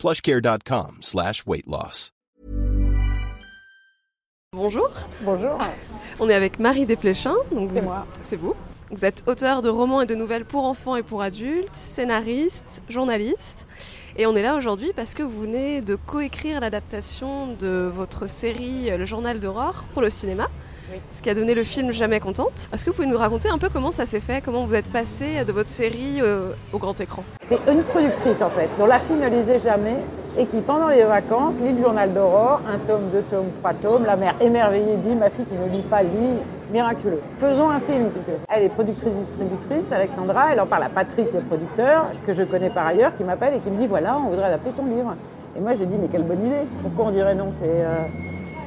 plushcare.com slash weight loss. Bonjour. Bonjour. On est avec Marie Desplechin. C'est moi. C'est vous. Vous êtes auteur de romans et de nouvelles pour enfants et pour adultes, scénariste, journaliste. Et on est là aujourd'hui parce que vous venez de coécrire l'adaptation de votre série Le Journal d'Aurore pour le cinéma. Ce qui a donné le film Jamais Contente. Est-ce que vous pouvez nous raconter un peu comment ça s'est fait, comment vous êtes passé de votre série euh, au grand écran? C'est une productrice en fait, dont la fille ne lisait jamais et qui pendant les vacances lit le journal d'Aurore, un tome, deux tomes, trois tomes. La mère émerveillée dit ma fille qui ne lit pas lit, miraculeux. Faisons un film. Elle est productrice distributrice, Alexandra, elle en parle à Patrick qui est producteur, que je connais par ailleurs, qui m'appelle et qui me dit voilà, on voudrait adapter ton livre. Et moi je dis mais quelle bonne idée, pourquoi on dirait non? Euh,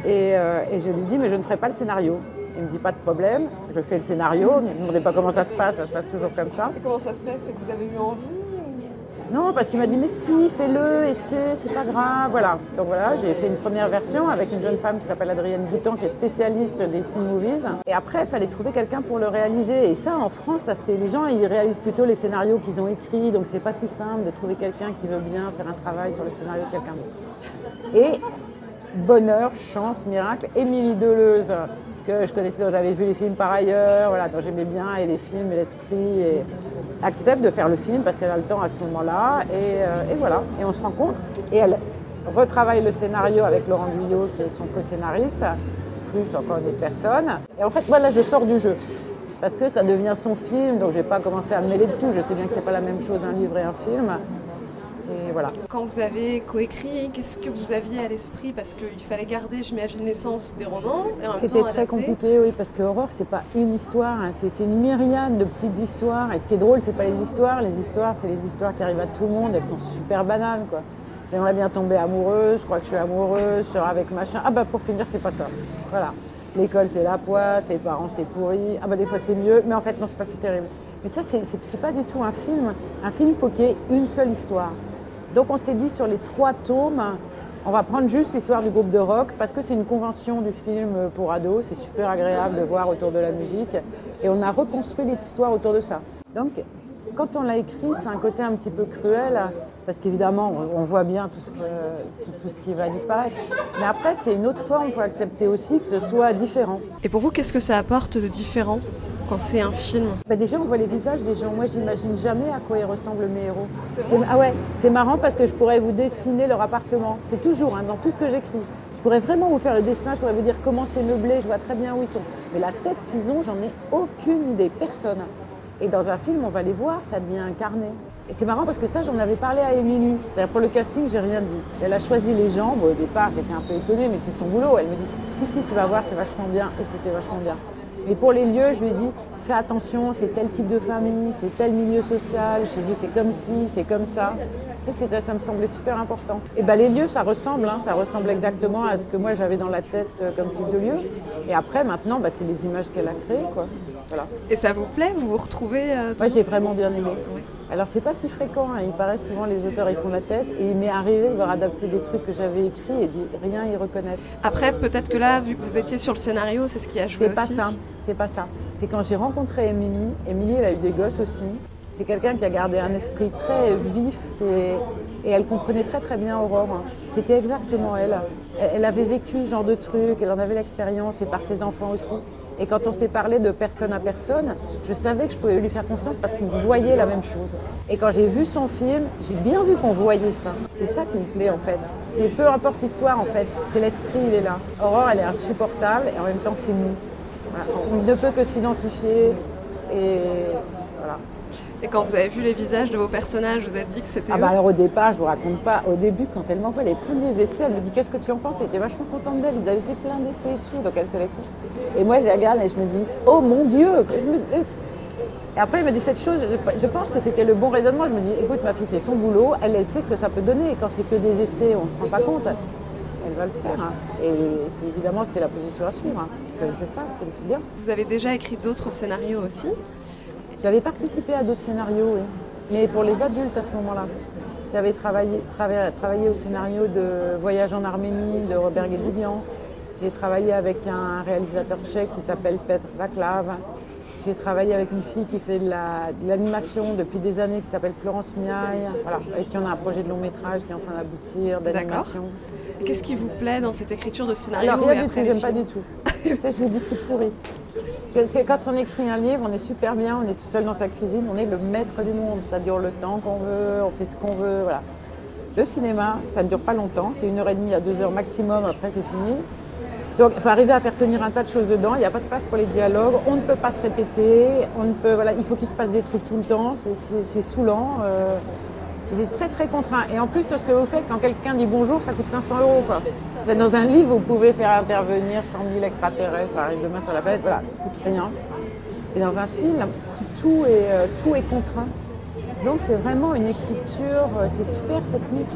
euh, et, je lui dis, mais je ne ferai pas le scénario. Il me dit, pas de problème, je fais le scénario. Ne me demandez pas comment ça se passe, ça se passe toujours comme ça. Et comment ça se fait C'est que vous avez eu envie non, parce qu'il m'a dit mais si, fais-le, essaie, c'est pas grave. Voilà. Donc voilà, j'ai fait une première version avec une jeune femme qui s'appelle Adrienne Bouton, qui est spécialiste des teen movies. Et après, il fallait trouver quelqu'un pour le réaliser. Et ça, en France, ça se fait. Les gens, ils réalisent plutôt les scénarios qu'ils ont écrits, donc c'est pas si simple de trouver quelqu'un qui veut bien faire un travail sur le scénario de quelqu'un d'autre. Et bonheur, chance, miracle, Émilie Deleuze, que je connaissais, dont j'avais vu les films par ailleurs, voilà, dont j'aimais bien, et les films, et l'esprit, et accepte de faire le film parce qu'elle a le temps à ce moment-là, et, euh, voilà, et on se rencontre, et elle retravaille le scénario avec Laurent Guyot, qui est son co-scénariste, plus encore des personnes, et en fait, voilà, je sors du jeu. Parce que ça devient son film, donc je n'ai pas commencé à me mêler de tout. Je sais bien que ce n'est pas la même chose un livre et un film. Quand vous avez coécrit, qu'est-ce que vous aviez à l'esprit? Parce qu'il fallait garder, j'imagine, l'essence des romans. C'était très compliqué, oui, parce que Aurore, c'est pas une histoire, hein, c'est une myriade de petites histoires. Et ce qui est drôle, c'est pas les histoires. Les histoires, c'est les histoires qui arrivent à tout le monde. Elles sont super banales, quoi. J'aimerais bien tomber amoureuse, je crois que je suis amoureuse, je sors avec machin. Ah bah pour finir, c'est pas ça. Voilà. L'école, c'est la poisse, les parents, c'est pourri. Ah bah des fois, c'est mieux, mais en fait, non, c'est pas si terrible. Mais ça, c'est pas du tout un film. Un film, il faut qu'il y ait une seule histoire. Donc on s'est dit sur les trois tomes, on va prendre juste l'histoire du groupe de rock parce que c'est une convention du film pour ados, c'est super agréable de voir autour de la musique et on a reconstruit l'histoire autour de ça. Donc quand on l'a écrit, c'est un côté un petit peu cruel parce qu'évidemment on voit bien tout ce, qui va disparaître. Mais après c'est une autre forme, il faut accepter aussi que ce soit différent. Et pour vous, qu'est-ce que ça apporte de différent? Quand c'est un film bah Déjà, on voit les visages des gens. Moi, j'imagine jamais à quoi ils ressemblent mes héros. ah ouais, c'est marrant parce que je pourrais vous dessiner leur appartement. C'est toujours hein, dans tout ce que j'écris. Je pourrais vraiment vous faire le dessin, je pourrais vous dire comment c'est meublé, je vois très bien où ils sont. Mais la tête qu'ils ont, j'en ai aucune idée, personne. Et dans un film, on va les voir, ça devient incarné. Et c'est marrant parce que ça, j'en avais parlé à Émilie. C'est-à-dire pour le casting, j'ai rien dit. Elle a choisi les gens. au départ, j'étais un peu étonnée, mais c'est son boulot. Elle me dit Si, si, tu vas voir, c'est vachement bien. Et c'était vachement bien. Mais pour les lieux, je lui ai dit, fais attention, c'est tel type de famille, c'est tel milieu social, chez eux c'est comme ci, c'est comme ça. Ça, ça me semblait super important. Et ben, les lieux, ça ressemble, hein, ça ressemble exactement à ce que moi j'avais dans la tête euh, comme type de lieu. Et après, maintenant, bah, c'est les images qu'elle a créées. Quoi. Voilà. Et ça vous plaît Vous vous retrouvez euh, Moi, j'ai vraiment bien aimé. Alors, c'est pas si fréquent. Hein. Il paraît souvent les auteurs ils font la tête. Et il m'est arrivé de voir adapter des trucs que j'avais écrits et de rien y reconnaître. Après, peut-être que là, vu que vous étiez sur le scénario, c'est ce qui a joué C'est pas ça. C'est pas ça. C'est quand j'ai rencontré Émilie. Émilie, elle a eu des gosses aussi. C'est quelqu'un qui a gardé un esprit très vif et elle comprenait très très bien Aurore. C'était exactement elle. Elle avait vécu ce genre de truc, elle en avait l'expérience et par ses enfants aussi. Et quand on s'est parlé de personne à personne, je savais que je pouvais lui faire confiance parce qu'on voyait la même chose. Et quand j'ai vu son film, j'ai bien vu qu'on voyait ça. C'est ça qui me plaît en fait. C'est peu importe l'histoire en fait, c'est l'esprit, il est là. Aurore, elle est insupportable et en même temps c'est nous. On ne peut que s'identifier et voilà. Et quand vous avez vu les visages de vos personnages, vous êtes dit que c'était. Ah, bah alors au départ, je vous raconte pas. Au début, quand elle m'envoie les premiers essais, elle me dit Qu'est-ce que tu en penses? Elle était vachement contente d'elle. Ils avaient fait plein d'essais et tout, donc elle sélectionne. Et moi, je les regarde et je me dis Oh mon Dieu Et après, elle me dit cette chose. Je, pense que c'était le bon raisonnement. Je me dis Écoute, ma fille, c'est son boulot. Elle, sait ce que ça peut donner. Et quand c'est que des essais, on ne se rend pas compte. Va le faire. hein. Et c'est- évidemment, c'était la position à suivre. hein. Que C'est ça, c'est c'est bien. Vous avez déjà écrit d'autres scénarios aussi? J'avais participé à d'autres scénarios, oui. mais pour les adultes à ce moment-là. J'avais travaillé, trava- travaillé au scénario de Voyage en Arménie de Robert Guézilian. J'ai travaillé avec un réalisateur tchèque qui s'appelle Petr Vaclav. J'ai travaillé avec une fille qui fait de la- de l'animation depuis des années qui s'appelle Florence Miaille, voilà, avec qui on a un projet de long métrage qui est en train d'aboutir, d'animation. Et Qu'est-ce qui vous plaît dans cette écriture de scénario Alors et rien du après tout, j'aime pas du tout. tu sais, je vous dis c'est pourri. Parce que quand on écrit un livre, on est super bien, on est tout seul dans sa cuisine, on est le maître du monde. Ça dure le temps qu'on veut, on fait ce qu'on veut, voilà. Le cinéma, ça ne dure pas longtemps, c'est une heure et demie à deux heures maximum, après c'est fini. Donc il faut arriver à faire tenir un tas de choses dedans, il n'y a pas de place pour les dialogues, on ne peut pas se répéter, on ne peut, voilà, il faut qu'il se passe des trucs tout le temps, c'est- saoulant. euh, c'est très très contraint. Et en plus, tout ce que vous faites, quand quelqu'un dit bonjour, ça coûte 500 euros. Quoi. Dans un livre, vous pouvez faire intervenir 100 000 extraterrestres, arrive demain sur la planète, voilà, ça coûte rien. Et dans un film, tout, tout est, euh, tout est contraint. Donc c'est vraiment une écriture, euh, c'est super technique.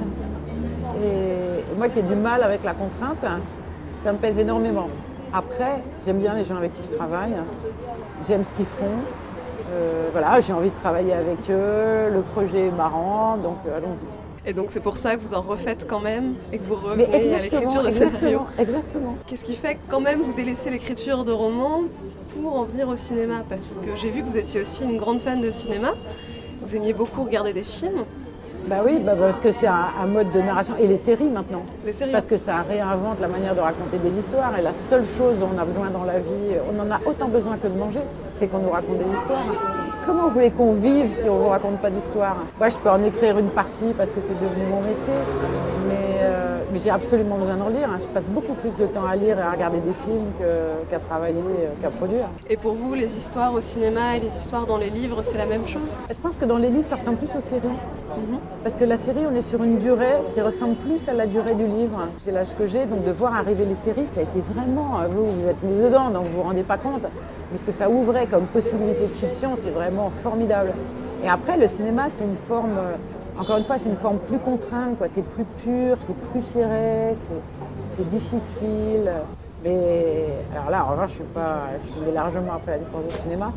Et moi qui ai du mal avec la contrainte, ça me pèse énormément. Après, j'aime bien les gens avec qui je travaille, j'aime ce qu'ils font. Euh, voilà, j'ai envie de travailler avec eux, le projet est marrant, donc euh, allons-y. Et donc c'est pour ça que vous en refaites quand même et que vous revenez à l'écriture de scénario. exactement, exactement. Qu'est-ce qui fait que quand même vous délaissez l'écriture de romans pour en venir au cinéma? Parce que j'ai vu que vous étiez aussi une grande fan de cinéma. Vous aimiez beaucoup regarder des films, Bah oui, bah parce que c'est un, un mode de narration. Et les séries maintenant. les séries. Parce que ça réinvente la manière de raconter des histoires. Et la seule chose dont on a besoin dans la vie, on en a autant besoin que de manger, c'est qu'on nous raconte des histoires. Comment vous voulez qu'on vive si on ne vous raconte pas d'histoire? Moi, je peux en écrire une partie parce que c'est devenu mon métier. Mais, mais j'ai absolument besoin d'en lire. hein. Je passe beaucoup plus de temps à lire et à regarder des films qu'à travailler, euh, qu'à produire. Et pour vous, les histoires au cinéma et les histoires dans les livres, c'est la même chose? Je pense que dans les livres, ça ressemble plus aux séries. Parce que la série, on est sur une durée qui ressemble plus à la durée du livre. J'ai l'âge que j'ai, donc de voir arriver les séries, ça a été vraiment. euh, Vous, vous êtes mis dedans, donc vous vous rendez pas compte. Mais ce que ça ouvrait comme possibilité de fiction, c'est vraiment formidable. Et après, le cinéma, c'est une forme. Encore une fois, c'est une forme plus contrainte, quoi. C'est plus pur, c'est plus serré, c'est- difficile. Mais alors là, en revanche, je suis pas, je suis largement après la licence de cinéma.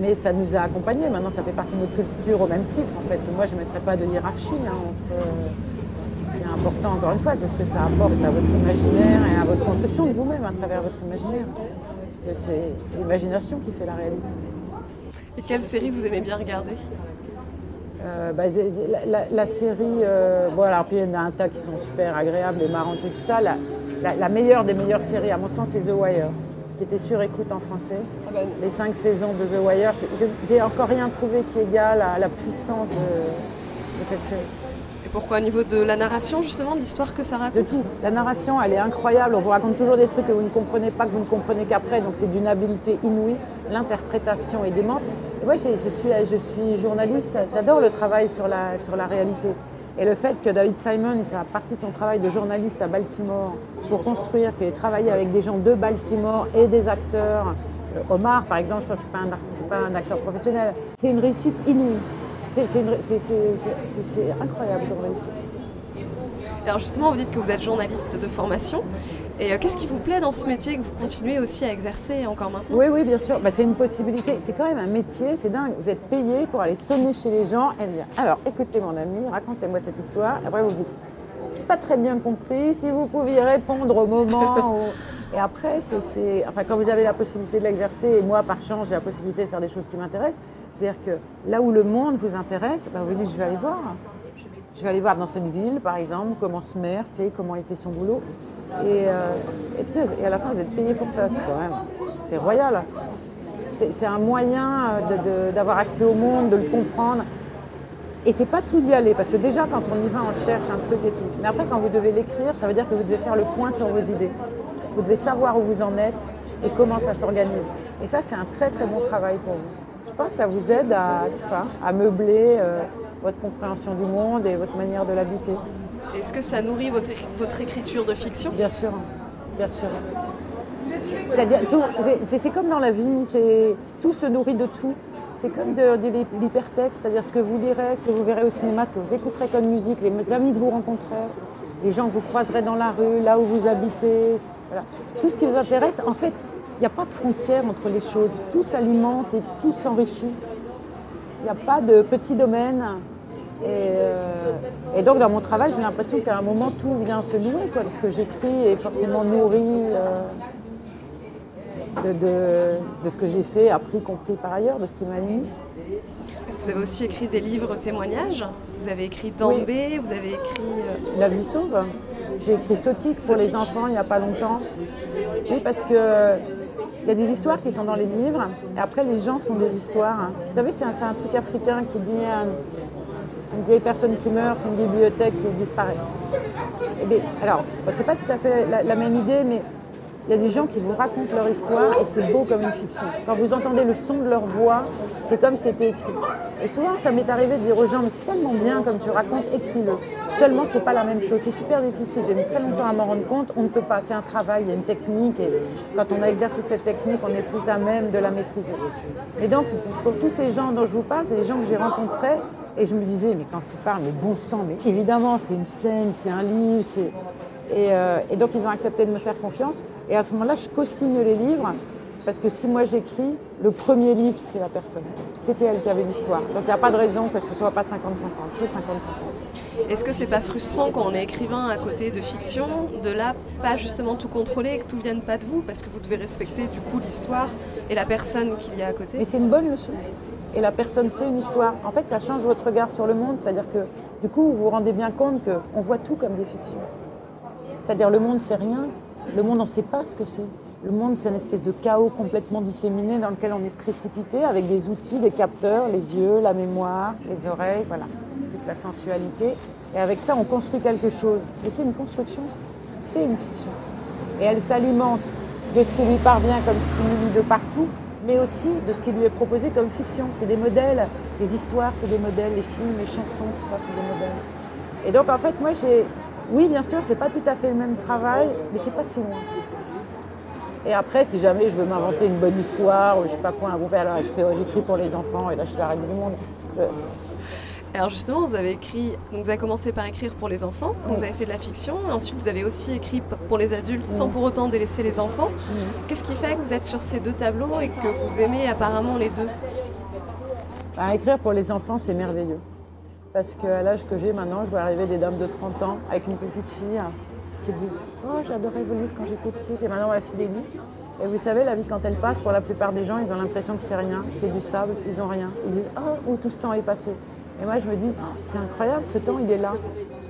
Mais ça nous a accompagnés. Maintenant, ça fait partie de notre culture au même titre. En fait, moi, je ne mettrais pas de hiérarchie hein, entre. ce qui est important, encore une fois, c'est ce que ça apporte à votre imaginaire et à votre construction de vous-même à travers votre imaginaire. C'est l'imagination qui fait la réalité. Et quelle série vous aimez bien regarder? Euh, bah, la, la- la série, euh, bon, alors, puis il y en a un tas qui sont super agréables et marrantes et tout ça. La, meilleure des meilleures séries, à mon sens, c'est The Wire, qui était sur écoute en français. Les cinq saisons de The Wire, j'ai encore rien trouvé qui égale à la puissance de, de cette série. Et pourquoi Au niveau de la narration, justement, de l'histoire que ça De raconte tout. La narration, elle est incroyable. On vous raconte toujours des trucs que vous ne comprenez pas, que vous ne comprenez qu'après. Donc c'est d'une habileté inouïe. L'interprétation est démente. Moi, je, suis, journaliste. J'adore le travail sur la, réalité. Et le fait que David Simon, et c'est partie de son travail de journaliste à Baltimore, pour construire, qu'il ait travaillé avec des gens de Baltimore et des acteurs. Euh, Omar, par exemple, je pense que ce n'est pas, pas un acteur professionnel. C'est une réussite inouïe. C'est incroyable comme réussite. Alors justement, vous dites que vous êtes journaliste de formation. Et euh, qu'est-ce qui vous plaît dans ce métier que vous continuez aussi à exercer encore maintenant? Oui, oui, bien sûr. Bah, c'est une possibilité. C'est quand même un métier, c'est dingue. Vous êtes payé pour aller sonner chez les gens et dire Alors, écoutez, mon ami, racontez-moi cette histoire. Après, vous dites Je n'ai pas très bien compris. Si vous pouviez répondre au moment. où- Et après, c'est- c'est. Enfin, quand vous avez la possibilité de l'exercer, et moi, par chance, j'ai la possibilité de faire des choses qui m'intéressent, c'est-à-dire que là où le monde vous intéresse, bah, vous dites Je vais aller voir. Je vais aller voir dans cette ville, par exemple, comment ce maire fait, comment il fait son boulot. Et, euh, à la fin, vous êtes payé pour ça. C'est quand même, c'est royal. C'est un moyen euh, d'avoir accès au monde, de le comprendre. Et c'est pas tout d'y aller, parce que déjà, quand on y va, on cherche un truc et tout. Mais après, quand vous devez l'écrire, ça veut dire que vous devez faire le point sur vos idées. Vous devez savoir où vous en êtes et comment ça s'organise. Et ça, c'est un très très bon travail pour vous. Je pense que ça vous aide à, je sais pas, à meubler euh, votre compréhension du monde et votre manière de l'habiter. Est-ce que ça nourrit votre, votre écriture de fiction? Bien sûr, bien sûr. C'est- comme dans la vie, tout se nourrit de tout. C'est comme de, de l'hy- l'hypertexte, c'est-à-dire ce que vous lirez, ce que vous verrez au cinéma, ce que vous écouterez comme musique, les amis que vous rencontrez. les gens que vous croiserez dans la rue, là où vous habitez. Voilà. Tout ce qui vous intéresse, en fait, il n'y a pas de frontière entre les choses. Tout s'alimente et tout s'enrichit. Il n'y a pas de petit domaine. Et, euh, et donc dans mon travail, j'ai l'impression qu'à un moment, tout vient se nouer. Quoi. Ce que j'écris est forcément nourri euh, de, de- de ce que j'ai fait, appris, compris par ailleurs, de ce qui m'a ému. Parce que vous avez aussi écrit des livres témoignages. Vous avez écrit Dambé, vous avez écrit. euh, La vie sauve. J'ai écrit Sotique pour les enfants il n'y a pas longtemps. Oui, parce que il y a des histoires qui sont dans les livres, et après les gens sont des histoires. hein. Vous savez, c'est un, truc africain qui dit euh, une vieille personne qui meurt, c'est une bibliothèque qui disparaît. Eh bien, alors, c'est pas tout à fait la, même idée, mais il y a des gens qui vous racontent leur histoire et c'est beau comme une fiction. Quand vous entendez le son de leur voix, c'est comme si c'était écrit. Et souvent, ça m'est arrivé de dire aux gens, mais c'est tellement bien comme tu racontes, écris-le. Seulement, c'est pas la même chose. C'est super difficile. J'ai mis très longtemps à m'en rendre compte. On ne peut pas. C'est un travail, il y a une technique. Et quand on a exercé cette technique, on est plus à même de la maîtriser. Et donc, pour tous ces gens dont je vous parle, c'est des gens que j'ai rencontrés. Et je me disais, mais quand ils parlent, mais bon sang, mais évidemment, c'est une scène, c'est un livre. c'est- Et, euh, et donc, ils ont accepté de me faire confiance. Et à ce moment-là, je co-signe les livres. Parce que si moi j'écris, le premier livre, c'était la personne. C'était elle qui avait l'histoire. Donc il n'y a pas de raison que ce soit pas 50-50. C'est 50-50. Est-ce que c'est pas frustrant quand on est écrivain à côté de fiction, de là pas justement tout contrôler et que tout vienne pas de vous parce que vous devez respecter du coup l'histoire et la personne qu'il y a à côté? Mais c'est une bonne leçon. Et la personne, c'est une histoire. En fait, ça change votre regard sur le monde. C'est-à-dire que du coup, vous vous rendez bien compte qu'on voit tout comme des fictions. C'est-à-dire le monde, c'est rien. Le monde, on ne sait pas ce que c'est. Le monde, c'est une espèce de chaos complètement disséminé dans lequel on est précipité avec des outils, des capteurs, les yeux, la mémoire, les oreilles, voilà, la sensualité. Et avec ça, on construit quelque chose. Et c'est une construction, c'est une fiction. Et elle s'alimente de ce qui lui parvient comme stimuli de partout, mais aussi de ce qui lui est proposé comme fiction. C'est des modèles, les histoires, c'est des modèles, les films, les chansons, tout ça, c'est des modèles. Et donc, en fait, moi, j'ai. Oui, bien sûr, c'est pas tout à fait le même travail, mais c'est pas si loin. Et après, si jamais je veux m'inventer une bonne histoire ou je sais pas quoi, là, je fais, j'écris pour les enfants et là, je fais la reine du monde. Je- Alors justement, vous avez écrit, donc vous avez commencé par écrire pour les enfants, quand vous avez fait de la fiction, et ensuite vous avez aussi écrit pour les adultes sans pour autant délaisser les enfants. Qu'est-ce qui fait que vous êtes sur ces deux tableaux et que vous aimez apparemment les deux? Bah, écrire pour les enfants, c'est merveilleux. Parce qu'à l'âge que j'ai maintenant, je vois arriver des dames de 30 ans avec une petite fille qui disent Oh, j'adorais vos livres quand j'étais petite et maintenant, ma fille des livres. Et vous savez, la vie, quand elle passe, pour la plupart des gens, ils ont l'impression que c'est rien, c'est du sable, ils n'ont rien. Ils disent Oh, où tout ce temps est passé? Et moi, je me dis C'est incroyable, ce temps, il est là.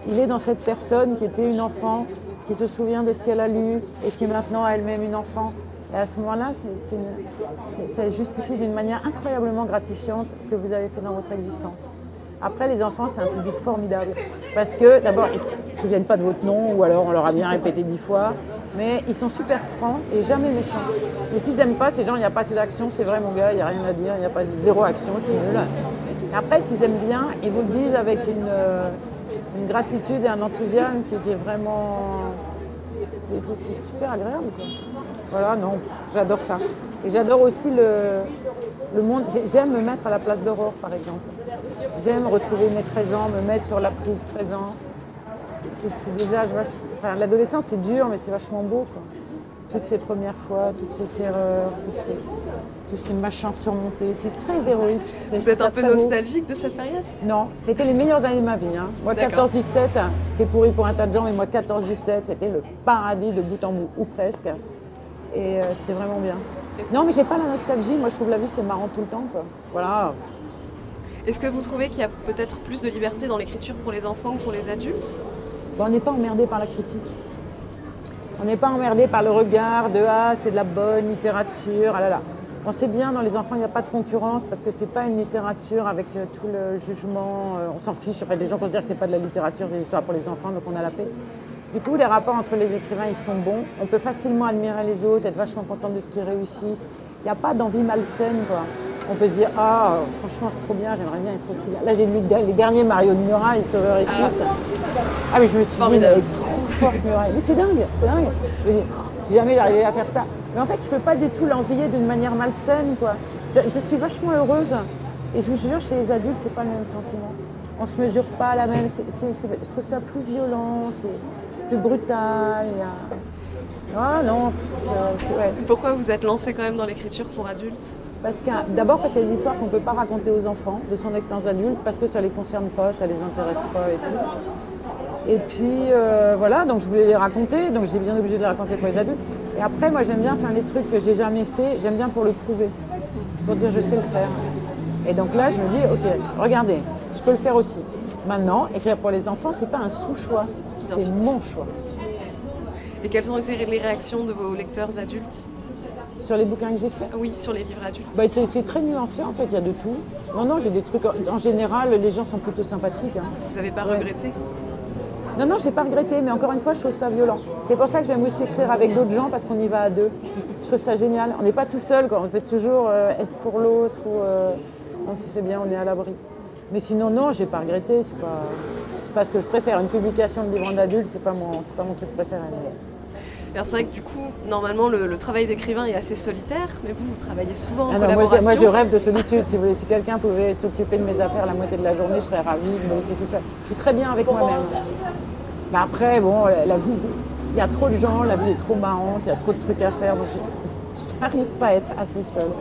Il est dans cette personne qui était une enfant, qui se souvient de ce qu'elle a lu et qui est maintenant elle-même une enfant. Et à ce moment-là, ça justifie d'une manière incroyablement gratifiante ce que vous avez fait dans votre existence. Après, les enfants, c'est un public formidable. Parce que, d'abord, ils ne se souviennent pas de votre nom, ou alors on leur a bien répété dix fois. Mais ils sont super francs et jamais méchants. Et s'ils n'aiment pas, ces gens, il n'y a pas assez d'action, c'est vrai, mon gars, il n'y a rien à dire, il n'y a pas zéro action, je suis nulle. Après, s'ils aiment bien, ils vous le disent avec une, euh, gratitude et un enthousiasme qui est vraiment. C'est super agréable. Voilà, non, j'adore ça. Et j'adore aussi le, le monde. J'ai- J'aime me mettre à la place d'Aurore, par exemple. J'aime retrouver mes 13 ans, me mettre sur la prise 13 ans. C'est- vach- enfin, L'adolescence, c'est dur, mais c'est vachement beau. Toutes ces premières fois, toutes ces terreurs, toutes ces, tous ces machins surmontés. C'est très héroïque. C'est- Vous êtes un peu nostalgique de cette période? Non, c'était les meilleures années de ma vie. hein. Moi, D'accord. 14-17, c'est pourri pour un tas de gens, mais moi, 14-17, c'était le paradis de bout en bout, ou presque. Et euh, c'était vraiment bien. Non, mais j'ai pas la nostalgie. Moi, je trouve la vie, c'est marrant tout le temps. Quoi. Voilà. Est-ce que vous trouvez qu'il y a peut-être plus de liberté dans l'écriture pour les enfants que pour les adultes? Bon, on n'est pas emmerdé par la critique. On n'est pas emmerdé par le regard de Ah, c'est de la bonne littérature. Ah là là. On sait bien, dans les enfants, il n'y a pas de concurrence parce que c'est pas une littérature avec euh, tout le jugement. euh, on s'en fiche. Enfin, des gens considèrent que c'est pas de la littérature, c'est des histoires pour les enfants, donc on a la paix. Du coup, les rapports entre les écrivains, ils sont bons. On peut facilement admirer les autres, être vachement content de ce qu'ils réussissent. Il n'y a pas d'envie malsaine, quoi. On peut se dire, ah, euh, franchement, c'est trop bien, j'aimerais bien être aussi bien. Là, j'ai lu les derniers Mario de Murat et Sauveur et. Ah, mais je me suis dit, mais trop Mais c'est dingue, c'est dingue. Je me dis, si jamais il arrivait à faire ça. Mais en fait, je peux pas du tout l'envier d'une manière malsaine, quoi. Je, je suis vachement heureuse. Et je vous jure, chez les adultes, c'est pas le même sentiment. on se mesure pas la même. je trouve ça plus violent, c'est plus brutal. il y a- Ah non, ouais. Pourquoi vous êtes lancé quand même dans l'écriture pour adultes? Parce D'abord parce qu'il y a des histoires qu'on ne peut pas raconter aux enfants de son expérience d'adulte parce que ça ne les concerne pas, ça ne les intéresse pas et tout. Et puis euh, voilà, donc je voulais les raconter, donc j'étais bien obligée de les raconter pour les adultes. Et après, moi j'aime bien faire les trucs que j'ai jamais fait, j'aime bien pour le prouver, pour dire je sais le faire. Et donc là, je me dis, ok, regardez, je peux le faire aussi. Maintenant, écrire pour les enfants, c'est pas un sous-choix, c'est mon choix. Et quelles ont été les réactions de vos lecteurs adultes Sur les bouquins que j'ai faits, Oui, sur les livres adultes. Bah, c'est c'est très nuancé en fait, il y a de tout. Non, non, j'ai des trucs. En général, les gens sont plutôt sympathiques. hein. Vous n'avez pas Ouais. regretté Non, non, j'ai pas regretté, mais encore une fois, je trouve ça violent. C'est pour ça que j'aime aussi écrire avec d'autres gens parce qu'on y va à deux. Je trouve ça génial. On n'est pas tout seul, quoi. on peut toujours euh, être pour l'autre ou. euh, donc, si c'est bien, on est à l'abri. Mais sinon, non, j'ai pas regretté. C'est pas, pas ce que je préfère. Une publication de livre d'adultes, c'est pas mon, c'est pas mon truc préféré. Alors c'est vrai que du coup, normalement, le, le travail d'écrivain est assez solitaire, mais vous, vous travaillez souvent en Ah non, moi, collaboration. je- moi, je rêve de solitude. Si, quelqu'un pouvait s'occuper de mes affaires la moitié de la journée, je serais ravie laisser toute seule. Je suis très bien avec moi-même. Mais après, bon, la vie, il y a trop de gens, la vie est trop marrante, il y a trop de trucs à faire, donc je n'arrive pas à être assez seule.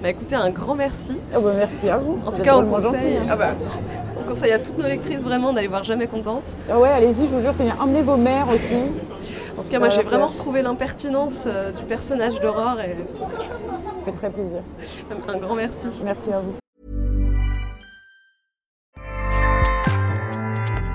Bah écoutez, un grand merci. Bah, merci à vous. En tout cas, on conseille, hein. ah bah, on conseille à toutes nos lectrices vraiment d'aller voir Jamais Contente. Ah ouais, allez-y, je vous jure, c'est bien. Emmenez vos mères aussi. En tout cas, moi, j'ai Voilà, vraiment retrouvé l'impertinence euh, du personnage d'Aurore et c'est très chouette. Ça fait très plaisir. Un grand merci. Merci à vous.